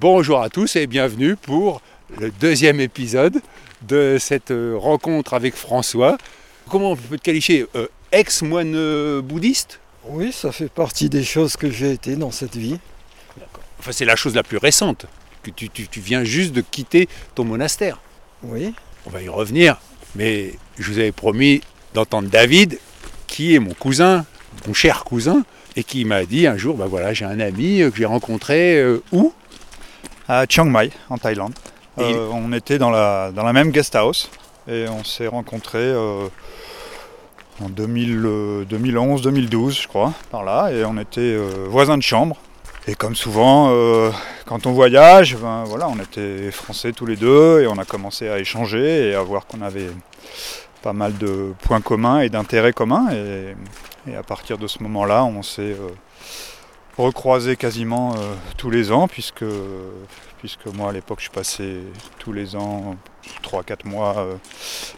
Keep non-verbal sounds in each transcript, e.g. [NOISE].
Bonjour à tous et bienvenue pour le deuxième épisode de cette euh, rencontre avec François. Comment on peut te qualifier euh, Ex-moine euh, bouddhiste? Oui, ça fait partie des choses que j'ai été dans cette vie. Enfin, c'est la chose la plus récente. Que tu, tu- tu viens juste de quitter ton monastère. Oui, On va y revenir, mais je vous avais promis d'entendre David, qui est mon cousin, mon cher cousin, et qui m'a dit un jour, bah voilà, j'ai un ami que j'ai rencontré euh, où? À Chiang Mai, en Thaïlande. Et Euh, on était dans la, dans la même guest house et on s'est rencontrés euh, en 2011-2012, je crois, par là, et on était euh, voisins de chambre. Et comme souvent, euh, quand on voyage, ben, voilà, on était français tous les deux et on a commencé à échanger et à voir qu'on avait pas mal de points communs et d'intérêts communs. Et, et à partir de ce moment-là, on s'est euh, recroisés quasiment euh, tous les ans, puisque puisque moi à l'époque je passais tous les ans 3-4 mois euh,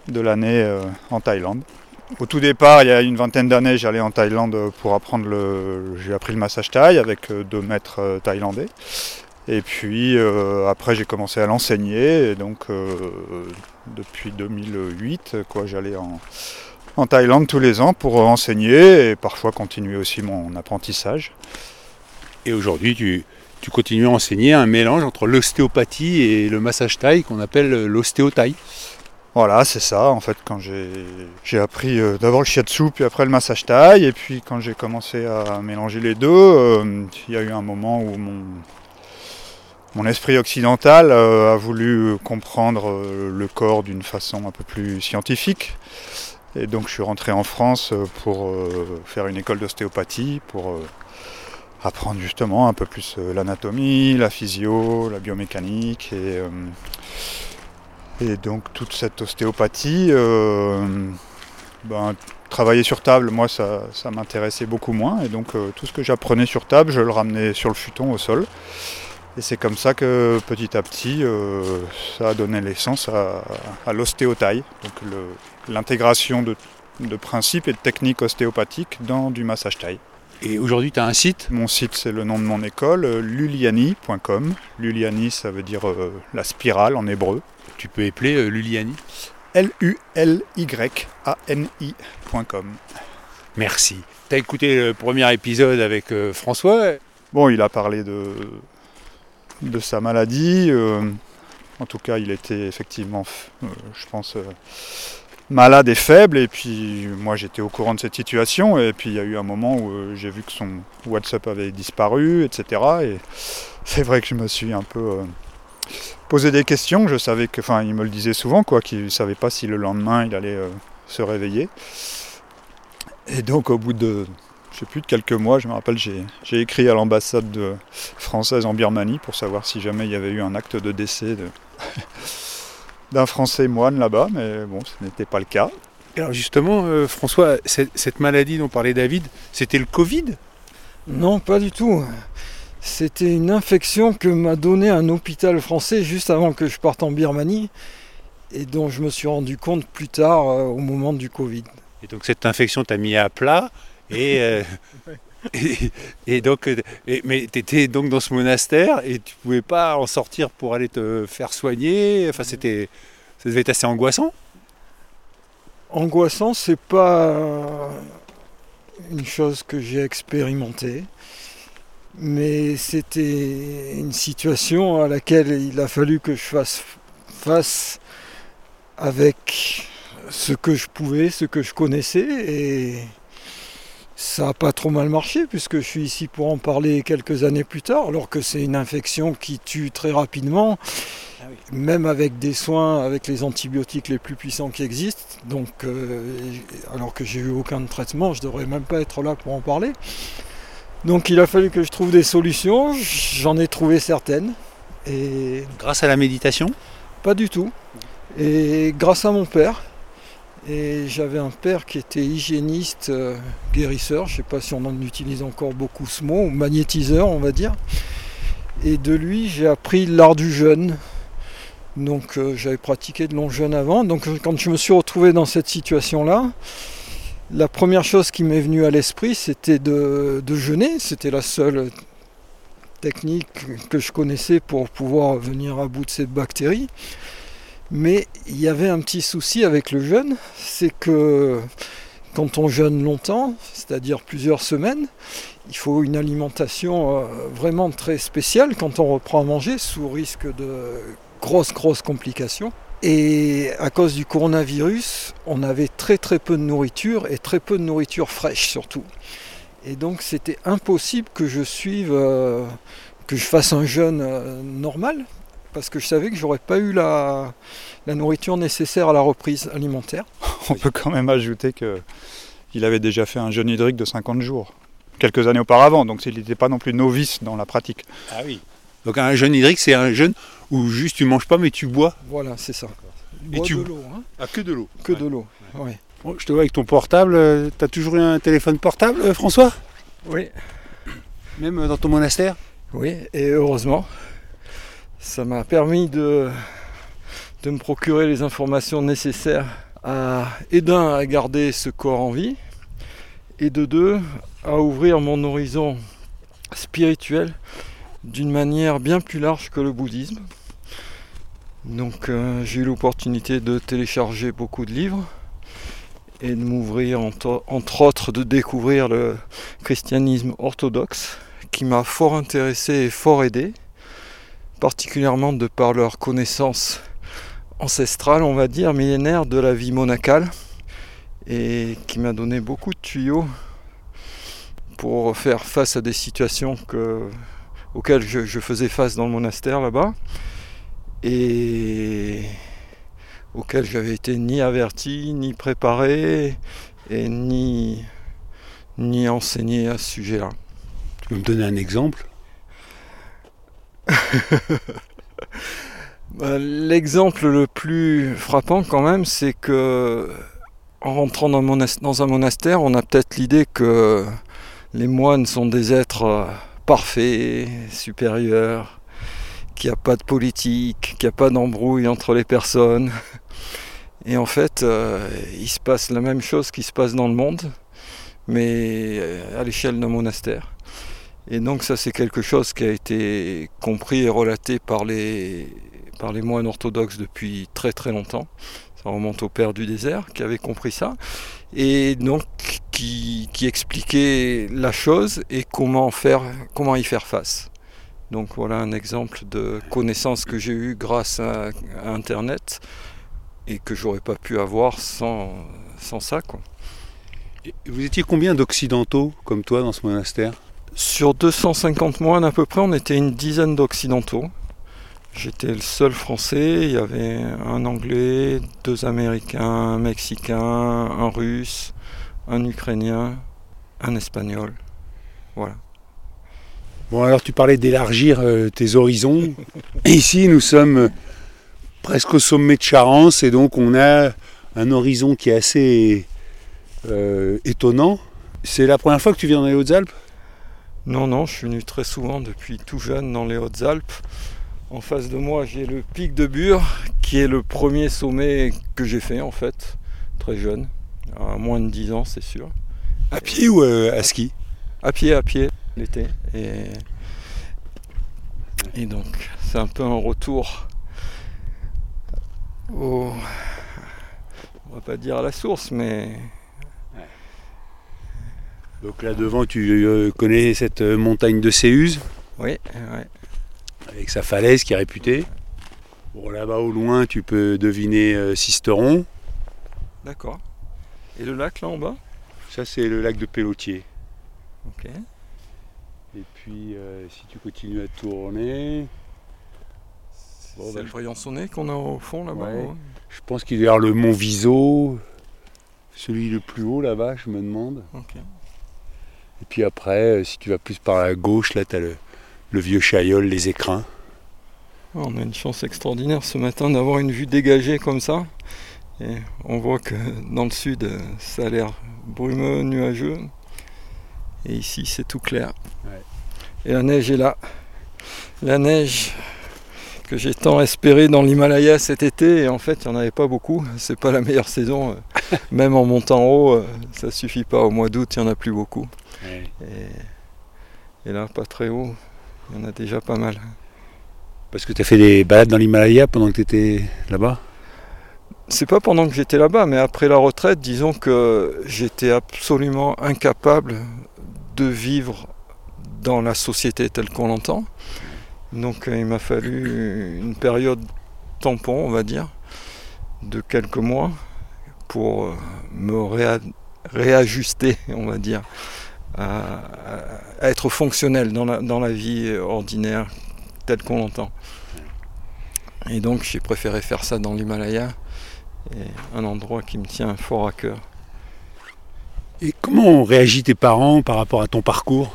de l'année euh, en Thaïlande. Au tout départ, il y a une vingtaine d'années, j'allais en Thaïlande pour apprendre le. J'ai appris le massage thaï avec deux maîtres thaïlandais. Et puis après, j'ai commencé à l'enseigner. Et donc, depuis 2008, quoi, j'allais en Thaïlande tous les ans pour enseigner et parfois continuer aussi mon apprentissage. Et aujourd'hui, tu, continues à enseigner un mélange entre l'ostéopathie et le massage thaï qu'on appelle l'ostéothaï. Voilà, c'est ça. En fait, quand j'ai appris euh, d'abord le shiatsu, puis après le massage thaï, et puis quand j'ai commencé à mélanger les deux, euh, il y a eu un moment où mon, esprit occidental euh, a voulu comprendre le corps d'une façon un peu plus scientifique. Et donc je suis rentré en France pour faire une école d'ostéopathie, pour apprendre justement un peu plus euh, l'anatomie, la physio, la biomécanique et euh, donc toute cette ostéopathie, euh, ben, travailler sur table, moi ça, m'intéressait beaucoup moins. Et donc tout ce que j'apprenais sur table, je le ramenais sur le futon au sol. Et c'est comme ça que petit à petit, ça a donné naissance à, à l'ostéotaille, donc l'intégration de, de principes et de techniques ostéopathiques dans du massage taille. Et aujourd'hui, tu as un site? Mon site, c'est le nom de mon école, euh, luliani.com. Luliani, ça veut dire euh, la spirale en hébreu. Tu peux épeler euh, Luliani. L-U-L-Y-A-N-I.com. Merci. Tu as écouté le premier épisode avec euh, François? Bon, il a parlé de, de sa maladie. en tout cas, il était effectivement, je pense, malade et faible. Et puis, moi, j'étais au courant de cette situation. Et puis, il y a eu un moment où euh, j'ai vu que son WhatsApp avait disparu, etc. Et c'est vrai que je me suis un peu euh, posé des questions. Je savais que, enfin, il me le disait souvent, quoi, qu'il ne savait pas si le lendemain il allait euh, se réveiller. Et donc, au bout de je sais plus de quelques mois, je me rappelle, j'ai écrit à l'ambassade de- française en Birmanie pour savoir si jamais il y avait eu un acte de décès d'un Français moine là-bas, mais bon, ce n'était pas le cas. Alors justement, euh, François, cette, cette maladie dont parlait David, c'était le Covid? Non, pas du tout. C'était une infection que m'a donné un hôpital français juste avant que je parte en Birmanie et dont je me suis rendu compte plus tard euh, au moment du Covid. Et donc cette infection t'a mis à plat. Et, euh, [LAUGHS] et, donc, euh, mais tu étais donc dans ce monastère et tu pouvais pas en sortir pour aller te faire soigner. Enfin, c'était, ça devait être assez angoissant. Angoissant, c'est pas une chose que j'ai expérimentée, mais c'était une situation à laquelle il a fallu que je fasse face avec ce que je pouvais, ce que je connaissais, et ça n'a pas trop mal marché puisque je suis ici pour en parler quelques années plus tard, alors que c'est une infection qui tue très rapidement, même avec des soins, avec les antibiotiques les plus puissants qui existent. Donc, euh, alors que j'ai eu aucun traitement, je devrais même pas être là pour en parler. Donc il a fallu que je trouve des solutions, j'en ai trouvé certaines. Et Grâce à la méditation? pas du tout. Et grâce à mon père, et j'avais un père qui était hygiéniste, euh, guérisseur, je ne sais pas si on en utilise encore beaucoup ce mot, ou magnétiseur on va dire. Et de lui j'ai appris l'art du jeûne. Donc euh, j'avais pratiqué de long jeûne avant. Donc quand je me suis retrouvé dans cette situation-là, la première chose qui m'est venue à l'esprit c'était de, de jeûner. C'était la seule technique que je connaissais pour pouvoir venir à bout de cette bactérie. Mais il y avait un petit souci avec le jeûne, c'est que quand on jeûne longtemps, c'est-à-dire plusieurs semaines, il faut une alimentation euh, vraiment très spéciale quand on reprend à manger, sous risque de grosses, grosses complications. Et à cause du coronavirus, on avait très très peu de nourriture et très peu de nourriture fraîche surtout. Et donc c'était impossible que je suive, euh, que je fasse un jeûne euh, normal, parce que je savais que j'aurais pas eu la, la nourriture nécessaire à la reprise alimentaire. [LAUGHS] On peut quand même ajouter qu'il avait déjà fait un jeûne hydrique de 50 jours, quelques années auparavant, donc il n'était pas non plus novice dans la pratique. Ah oui. Donc un jeûne hydrique, c'est un jeûne où juste tu manges pas mais tu bois. Voilà, c'est ça. Et Bois tu- de l'eau, hein, Ah, que de l'eau. que de l'eau. ouais. Bon, je te vois avec ton portable. euh, T'as toujours eu un téléphone portable, euh, François? Oui, Même euh, dans ton monastère? Oui, et heureusement, ça m'a permis de, de me procurer les informations nécessaires à, et d'un, à garder ce corps en vie, et de deux, à ouvrir mon horizon spirituel d'une manière bien plus large que le bouddhisme. Donc euh, j'ai eu l'opportunité de télécharger beaucoup de livres et de m'ouvrir entre, entre autres de découvrir le christianisme orthodoxe qui m'a fort intéressé et fort aidé, particulièrement de par leur connaissance ancestrale, on va dire, millénaire de la vie monacale, et qui m'a donné beaucoup de tuyaux pour faire face à des situations que, auxquelles je, je faisais face dans le monastère là-bas, et auxquelles j'avais été ni averti, ni préparé, et ni, ni enseigné à ce sujet-là. Tu peux me donner un exemple? L'exemple le plus frappant quand même, c'est que en rentrant dans, un monastère, on a peut-être l'idée que les moines sont des êtres euh, parfaits, supérieurs, qu'il n'y a pas de politique, qu'il n'y a pas d'embrouille entre les personnes. Et en fait, euh, il se passe la même chose qui se passe dans le monde, mais euh, à l'échelle d'un monastère. Et donc ça c'est quelque chose qui a été compris et relaté par les, par les moines orthodoxes depuis très très longtemps. Ça remonte au Père du désert qui avait compris ça. Et donc qui, expliquait la chose et comment, faire, comment y faire face. Donc voilà un exemple de connaissance que j'ai eue grâce à, Internet et que j'aurais pas pu avoir sans, sans ça. Vous étiez combien d'occidentaux comme toi dans ce monastère? Sur 250 moines à peu près, on était une dizaine d'occidentaux. J'étais le seul français, il y avait un anglais, deux américains, un mexicain, un russe, un ukrainien, un espagnol. Voilà. Bon, alors tu parlais d'élargir euh, tes horizons. [LAUGHS] Ici, nous sommes euh, presque au sommet de Charence et donc on a un horizon qui est assez euh, étonnant. C'est la première fois que tu viens dans les Hautes-Alpes? Non, non, je suis venu très souvent depuis tout jeune dans les Hautes-Alpes. En face de moi, j'ai le pic de Bure, qui est le premier sommet que j'ai fait en fait, très jeune, à moins de 10 ans, c'est sûr. À pied ou euh, à ski? À pied, à pied, l'été. Et, et donc, c'est un peu un retour au. On va pas dire à la source, mais Donc là devant, tu euh, connais cette euh, montagne de Céuse oui, ouais. avec sa falaise qui est réputée. Bon, là-bas au loin, tu peux deviner euh, Sisteron. d'accord. Et le lac là en bas? Ça, c'est le lac de Pélotier. Ok. Et puis, euh, si tu continues à tourner, Bon, c'est bah, le Briançonnet qu'on a au fond là-bas Ouais. ouais. je pense qu'il y avoir le mont Viso, celui le plus haut là-bas, je me demande. Ok. Et puis après, si tu vas plus par la gauche, là, tu as le, le vieux Chaillol, les écrins. On a une chance extraordinaire ce matin d'avoir une vue dégagée comme ça. Et on voit que dans le sud, ça a l'air brumeux, nuageux. Et ici, c'est tout clair. Et la neige est là. La neige que j'ai tant espéré dans l'Himalaya cet été, et en fait, il n'y en avait pas beaucoup. C'est pas la meilleure saison. [LAUGHS] Même en montant en haut, ça suffit pas. Au mois d'août, il n'y en a plus beaucoup. Et, et là, pas très haut, il y en a déjà pas mal. Parce que tu as fait des balades dans l'Himalaya pendant que tu étais là-bas? C'est pas pendant que j'étais là-bas, mais après la retraite, disons que j'étais absolument incapable de vivre dans la société telle qu'on l'entend. Donc il m'a fallu une période tampon, on va dire, de quelques mois pour me réajuster, on va dire, à, être fonctionnel dans la, dans la vie ordinaire telle qu'on l'entend. Et donc j'ai préféré faire ça dans l'Himalaya, un endroit qui me tient fort à cœur. Et comment ont réagi tes parents par rapport à ton parcours?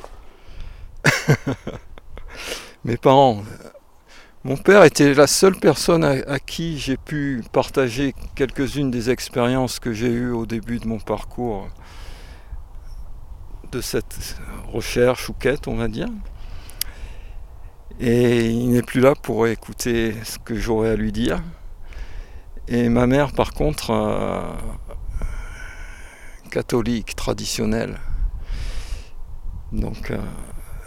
[LAUGHS] Mes parents. Mon père était la seule personne à, qui j'ai pu partager quelques-unes des expériences que j'ai eues au début de mon parcours de cette recherche ou quête, on va dire. Et il n'est plus là pour écouter ce que j'aurais à lui dire. Et ma mère, par contre, euh, catholique, traditionnelle. Donc euh,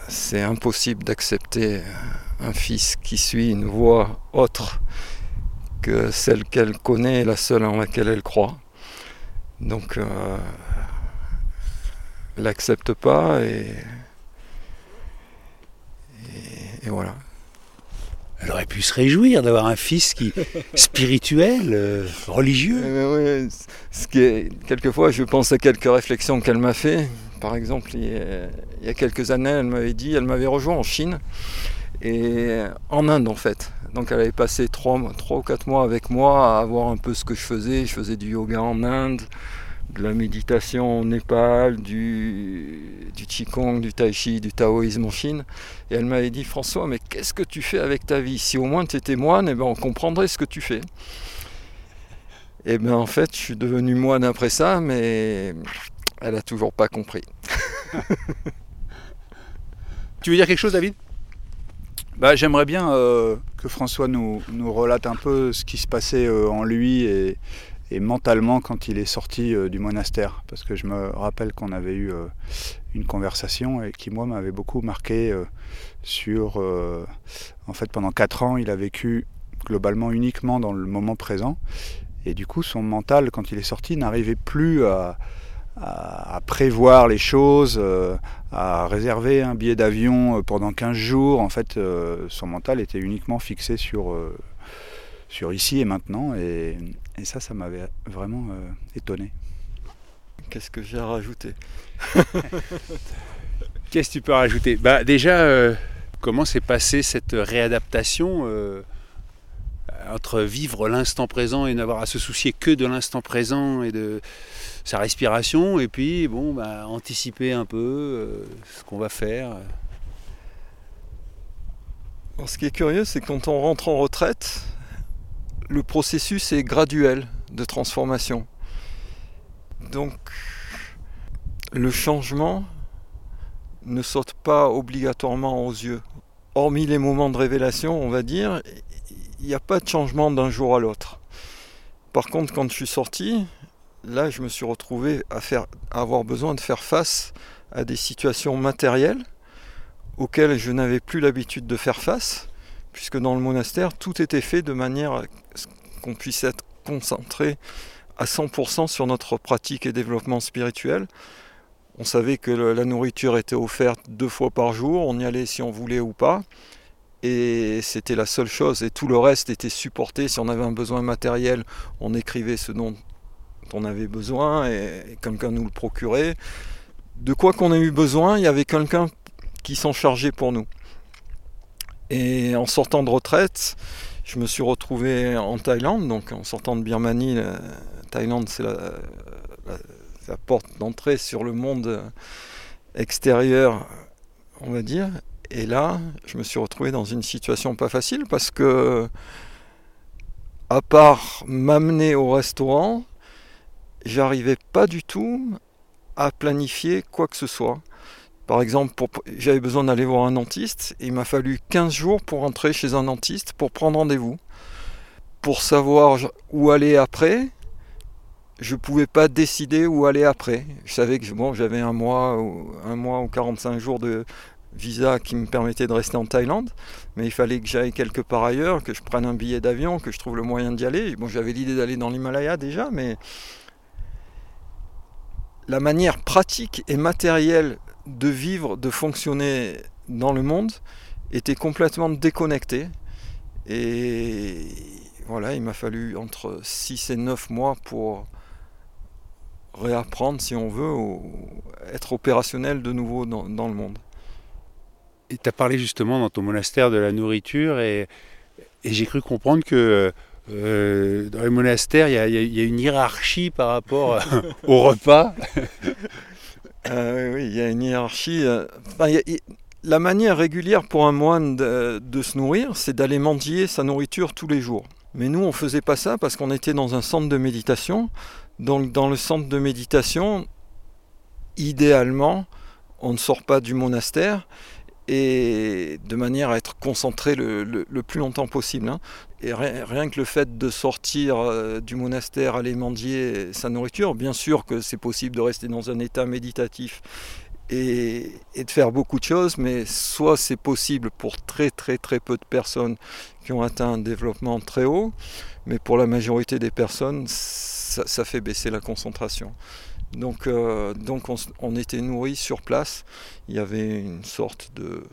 c'est impossible d'accepter un fils qui suit une voie autre que celle qu'elle connaît et la seule en laquelle elle croit. Donc euh, elle n'accepte pas et et voilà. Elle aurait pu se réjouir d'avoir un fils qui [LAUGHS] spirituel, euh, religieux. Eh ben ce qui est, quelquefois, je pense à quelques réflexions qu'elle m'a fait. Par exemple, il y, a, quelques années, elle m'avait dit, elle m'avait rejoint en Chine et en Inde en fait. Donc elle avait passé trois, trois ou quatre mois avec moi à voir un peu ce que je faisais. Je faisais du yoga en Inde, de la méditation au Népal, du, du Qigong, du Tai Chi, du taoïsme en Chine. Et elle m'avait dit François, mais qu'est-ce que tu fais avec ta vie? Si au moins tu étais moine, eh ben, on comprendrait ce que tu fais. Et bien en fait, je suis devenu moine après ça, mais elle a toujours pas compris. [LAUGHS] tu veux dire quelque chose, David? Bah, J'aimerais bien euh, que François nous, nous, relate un peu ce qui se passait euh, en lui et, et mentalement quand il est sorti euh, du monastère. Parce que je me rappelle qu'on avait eu euh, une conversation et qui, moi, m'avait beaucoup marqué euh, sur... en fait, pendant quatre ans, il a vécu globalement uniquement dans le moment présent. Et du coup, son mental, quand il est sorti, n'arrivait plus à, à, prévoir les choses, à réserver un billet d'avion pendant 15 jours. En fait, son mental était uniquement fixé sur sur ici et maintenant. Et, ça, ça m'avait vraiment euh, étonné. Qu'est-ce que j'ai à rajouter [LAUGHS] Qu'est-ce que tu peux rajouter? Bah, Déjà, euh, comment s'est passée cette réadaptation euh, entre vivre l'instant présent et n'avoir à se soucier que de l'instant présent et de sa respiration, et puis bon, bah, anticiper un peu ce qu'on va faire? Ce qui est curieux, c'est quand on rentre en retraite, le processus est graduel de transformation. Donc le changement ne saute pas obligatoirement aux yeux. Hormis les moments de révélation, on va dire, il n'y a pas de changement d'un jour à l'autre. Par contre, quand je suis sorti, là, je me suis retrouvé à, faire, à avoir besoin de faire face à des situations matérielles auxquelles je n'avais plus l'habitude de faire face puisque dans le monastère, tout était fait de manière qu'on puisse être concentré à 100% sur notre pratique et développement spirituel. On savait que la nourriture était offerte deux fois par jour, on y allait si on voulait ou pas, et c'était la seule chose, et tout le reste était supporté. Si on avait un besoin matériel, on écrivait ce dont on avait besoin, et, quelqu'un nous le procurait. De quoi qu'on ait eu besoin, il y avait quelqu'un qui s'en chargeait pour nous. Et en sortant de retraite, je me suis retrouvé en Thaïlande, donc en sortant de Birmanie, Thaïlande c'est la, porte d'entrée sur le monde extérieur, on va dire. Et là, je me suis retrouvé dans une situation pas facile parce que, à part m'amener au restaurant, j'arrivais pas du tout à planifier quoi que ce soit. Par exemple, j'avais besoin d'aller voir un dentiste. Il m'a fallu 15 jours pour rentrer chez un dentiste pour prendre rendez-vous. Pour savoir où aller après, je ne pouvais pas décider où aller après. Je savais que bon, j'avais un mois, ou, un mois ou 45 jours de visa qui me permettait de rester en Thaïlande, mais il fallait que j'aille quelque part ailleurs, que je prenne un billet d'avion, que je trouve le moyen d'y aller. Bon, j'avais l'idée d'aller dans l'Himalaya déjà, mais la manière pratique et matérielle de vivre, de fonctionner dans le monde était complètement déconnectée. Et voilà, il m'a fallu entre 6 et 9 mois pour réapprendre, si on veut, être opérationnel de nouveau dans, le monde. Et tu as parlé justement dans ton monastère de la nourriture et, j'ai cru comprendre que euh, dans les monastères, il y, a une hiérarchie par rapport [LAUGHS] au repas. [LAUGHS] Euh, oui, il y a une hiérarchie. Euh, la manière régulière pour un moine de, se nourrir, c'est d'aller mendier sa nourriture tous les jours. Mais nous, on ne faisait pas ça parce qu'on était dans un centre de méditation. Donc dans le centre de méditation, idéalement, on ne sort pas du monastère et de manière à être concentré le, plus longtemps possible. Hein. Et rien, que le fait de sortir euh, du monastère, aller mendier sa nourriture, bien sûr que c'est possible de rester dans un état méditatif et, de faire beaucoup de choses, mais soit c'est possible pour très très très peu de personnes qui ont atteint un développement très haut, mais pour la majorité des personnes, ça, fait baisser la concentration. Donc, euh, donc on, était nourri sur place. Il y avait une sorte de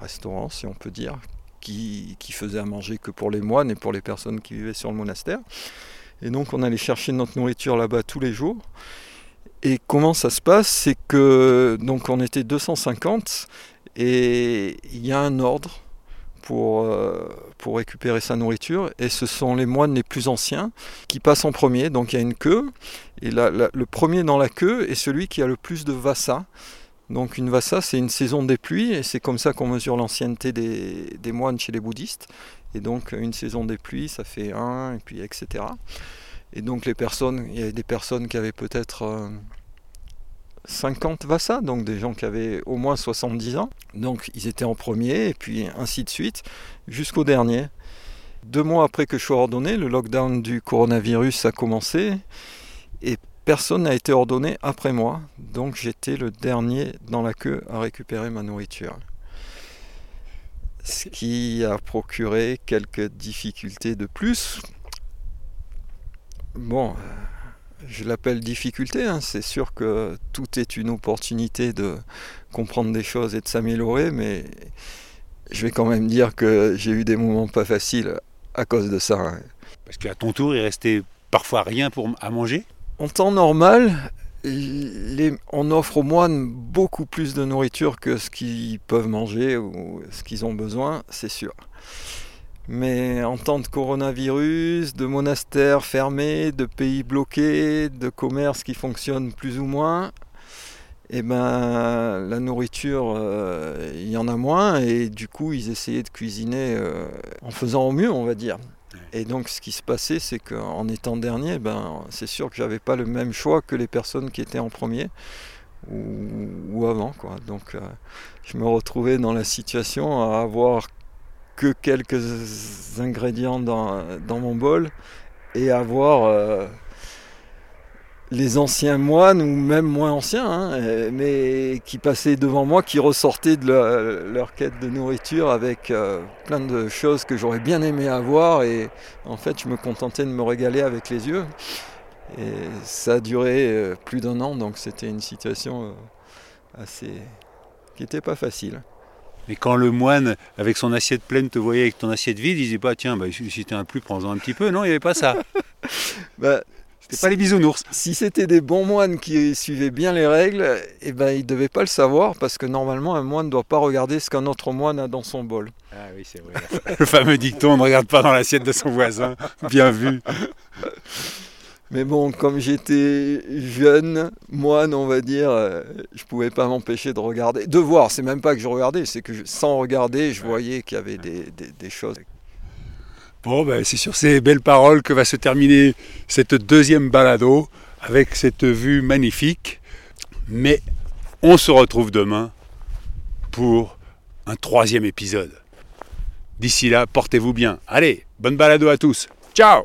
restaurant, si on peut dire, qui, faisait à manger que pour les moines et pour les personnes qui vivaient sur le monastère. Et donc on allait chercher notre nourriture là-bas tous les jours. Et comment ça se passe? C'est que donc on était 250 et il y a un ordre pour, euh, pour récupérer sa nourriture. Et ce sont les moines les plus anciens qui passent en premier. Donc il y a une queue. Et le premier dans la queue est celui qui a le plus de vassa. Donc une vassa, c'est une saison des pluies. Et c'est comme ça qu'on mesure l'ancienneté des, moines chez les bouddhistes. Et donc une saison des pluies, ça fait un, et puis etc. Et donc les personnes, il y avait des personnes qui avaient peut-être... Euh, 50 Vassa, donc des gens qui avaient au moins 70 ans. Donc ils étaient en premier, et puis ainsi de suite, jusqu'au dernier. Deux mois après que je sois ordonné, le lockdown du coronavirus a commencé, personne n'a été ordonné après moi. Donc j'étais le dernier dans la queue à récupérer ma nourriture. Ce qui a procuré quelques difficultés de plus. Bon, je l'appelle difficulté, hein. c'est sûr que tout est une opportunité de comprendre des choses et de s'améliorer, mais je vais quand même dire que j'ai eu des moments pas faciles à cause de ça. Hein. Parce qu'à ton tour, il restait parfois rien pour, à manger? En temps normal, on offre aux moines beaucoup plus de nourriture que ce qu'ils peuvent manger ou ce qu'ils ont besoin, c'est sûr. Mais en temps de coronavirus, de monastères fermés, de pays bloqués, de commerces qui fonctionnent plus ou moins, eh ben, la nourriture, euh, il y en a moins et du coup ils essayaient de cuisiner euh, en faisant au mieux, on va dire. Et donc ce qui se passait, c'est qu'en étant dernier, ben, c'est sûr que j'avais pas le même choix que les personnes qui étaient en premier ou, avant. Quoi. Donc euh, je me retrouvais dans la situation à avoir que quelques ingrédients dans, mon bol et avoir euh, les anciens moines ou même moins anciens, hein, mais qui passaient devant moi, qui ressortaient de leur, quête de nourriture avec euh, plein de choses que j'aurais bien aimé avoir et en fait je me contentais de me régaler avec les yeux. Et ça a duré euh, plus d'un an, donc c'était une situation assez qui n'était pas facile. Mais quand le moine, avec son assiette pleine, te voyait avec ton assiette vide, il disait pas tiens, bah, si t'es un plus, prends-en un petit peu. Non, il n'y avait pas ça. [LAUGHS] [LAUGHS] bah, c'était pas les bisounours. Si c'était des bons moines qui suivaient bien les règles, eh ben, ils ne devaient pas le savoir parce que normalement, un moine ne doit pas regarder ce qu'un autre moine a dans son bol. Ah oui, c'est vrai. [LAUGHS] le fameux dicton on ne regarde pas dans l'assiette de son voisin. Bien vu. Mais bon, comme j'étais jeune, moine, on va dire, euh, je pouvais pas m'empêcher de regarder. De voir, c'est même pas que je regardais, c'est que je- sans regarder, je voyais qu'il y avait des, des- des choses. Bon, ben, c'est sur ces belles paroles que va se terminer cette deuxième balado avec cette vue magnifique. Mais on se retrouve demain pour un troisième épisode. D'ici là, portez-vous bien. Allez, bonne balado à tous. Ciao